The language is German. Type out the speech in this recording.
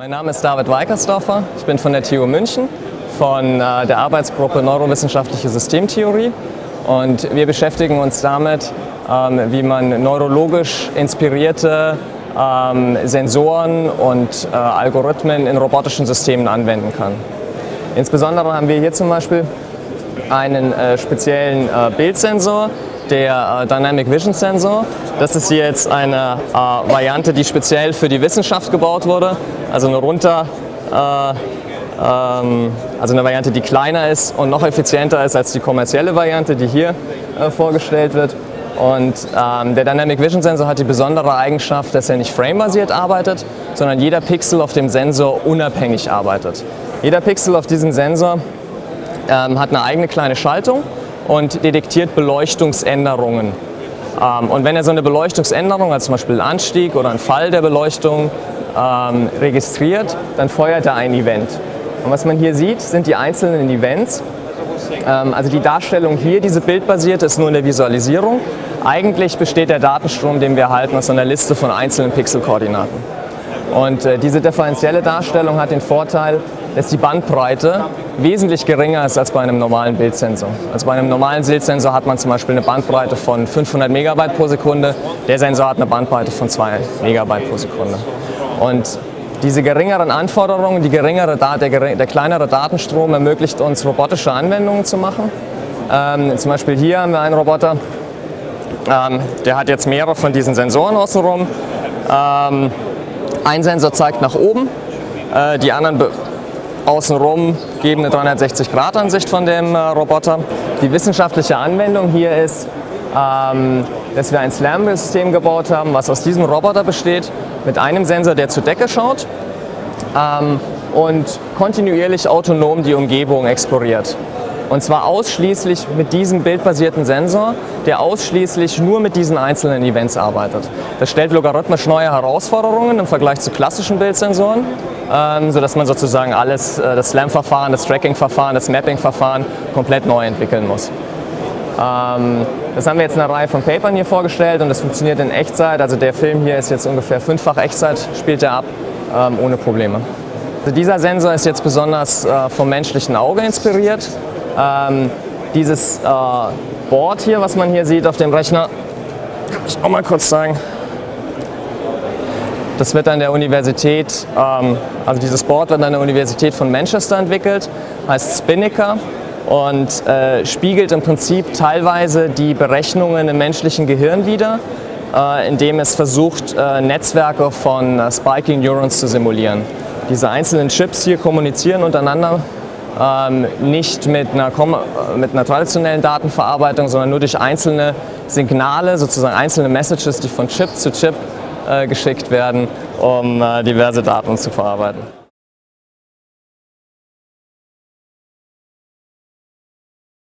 Mein Name ist David Weikersdorfer. Ich bin von der TU München, von äh, der Arbeitsgruppe Neurowissenschaftliche Systemtheorie. Und wir beschäftigen uns damit, ähm, wie man neurologisch inspirierte ähm, Sensoren und äh, Algorithmen in robotischen Systemen anwenden kann. Insbesondere haben wir hier zum Beispiel einen äh, speziellen Bildsensor, der äh, Dynamic Vision Sensor. Das ist jetzt eine äh, Variante, die speziell für die Wissenschaft gebaut wurde, also eine runter, äh, ähm, also eine Variante, die kleiner ist und noch effizienter ist als die kommerzielle Variante, die hier vorgestellt wird. Und ähm, der Dynamic Vision Sensor hat die besondere Eigenschaft, dass er nicht framebasiert arbeitet, sondern jeder Pixel auf dem Sensor unabhängig arbeitet. Jeder Pixel auf diesem Sensor ähm, hat eine eigene kleine Schaltung und detektiert Beleuchtungsänderungen. Ähm, und wenn er so eine Beleuchtungsänderung, also zum Beispiel einen Anstieg oder einen Fall der Beleuchtung, ähm, registriert, dann feuert er ein Event. Und was man hier sieht, sind die einzelnen Events. Ähm, also die Darstellung hier, diese bildbasierte, ist nur eine Visualisierung. Eigentlich besteht der Datenstrom, den wir erhalten, aus einer Liste von einzelnen Pixelkoordinaten. Und äh, diese differenzielle Darstellung hat den Vorteil, dass die Bandbreite wesentlich geringer ist als bei einem normalen Bildsensor. Also bei einem normalen Bildsensor hat man zum Beispiel eine Bandbreite von 500 Megabyte pro Sekunde, der Sensor hat eine Bandbreite von 2 Megabyte pro Sekunde. Und diese geringeren Anforderungen, die geringere, der, der kleinere Datenstrom ermöglicht uns robotische Anwendungen zu machen. Ähm, zum Beispiel hier haben wir einen Roboter, ähm, der hat jetzt mehrere von diesen Sensoren außenrum. Ähm, ein Sensor zeigt nach oben, äh, die anderen außenrum geben eine 360-Grad-Ansicht von dem äh, Roboter. Die wissenschaftliche Anwendung hier ist, ähm, dass wir ein Slam-System gebaut haben, was aus diesem Roboter besteht, mit einem Sensor, der zur Decke schaut ähm, und kontinuierlich autonom die Umgebung exploriert. Und zwar ausschließlich mit diesem bildbasierten Sensor, der ausschließlich nur mit diesen einzelnen Events arbeitet. Das stellt logarithmisch neue Herausforderungen im Vergleich zu klassischen Bildsensoren, ähm, sodass man sozusagen alles, äh, das SLAM-Verfahren, das Tracking-Verfahren, das Mapping-Verfahren komplett neu entwickeln muss. Ähm, das haben wir jetzt in einer Reihe von Papern hier vorgestellt und das funktioniert in Echtzeit. Also der Film hier ist jetzt ungefähr fünffach Echtzeit, spielt er ab, ähm, ohne Probleme. Also dieser Sensor ist jetzt besonders äh, vom menschlichen Auge inspiriert. Ähm, dieses äh, Board hier, was man hier sieht auf dem Rechner, kann ich auch mal kurz zeigen. Das wird an der Universität, ähm, also dieses Board wird an der Universität von Manchester entwickelt, heißt Spinnaker und äh, spiegelt im Prinzip teilweise die Berechnungen im menschlichen Gehirn wider, äh, indem es versucht, äh, Netzwerke von Spiking Neurons zu simulieren. Diese einzelnen Chips hier kommunizieren untereinander ähm, nicht mit einer, mit einer traditionellen Datenverarbeitung, sondern nur durch einzelne Signale, sozusagen einzelne Messages, die von Chip zu Chip äh, geschickt werden, um äh, diverse Daten zu verarbeiten.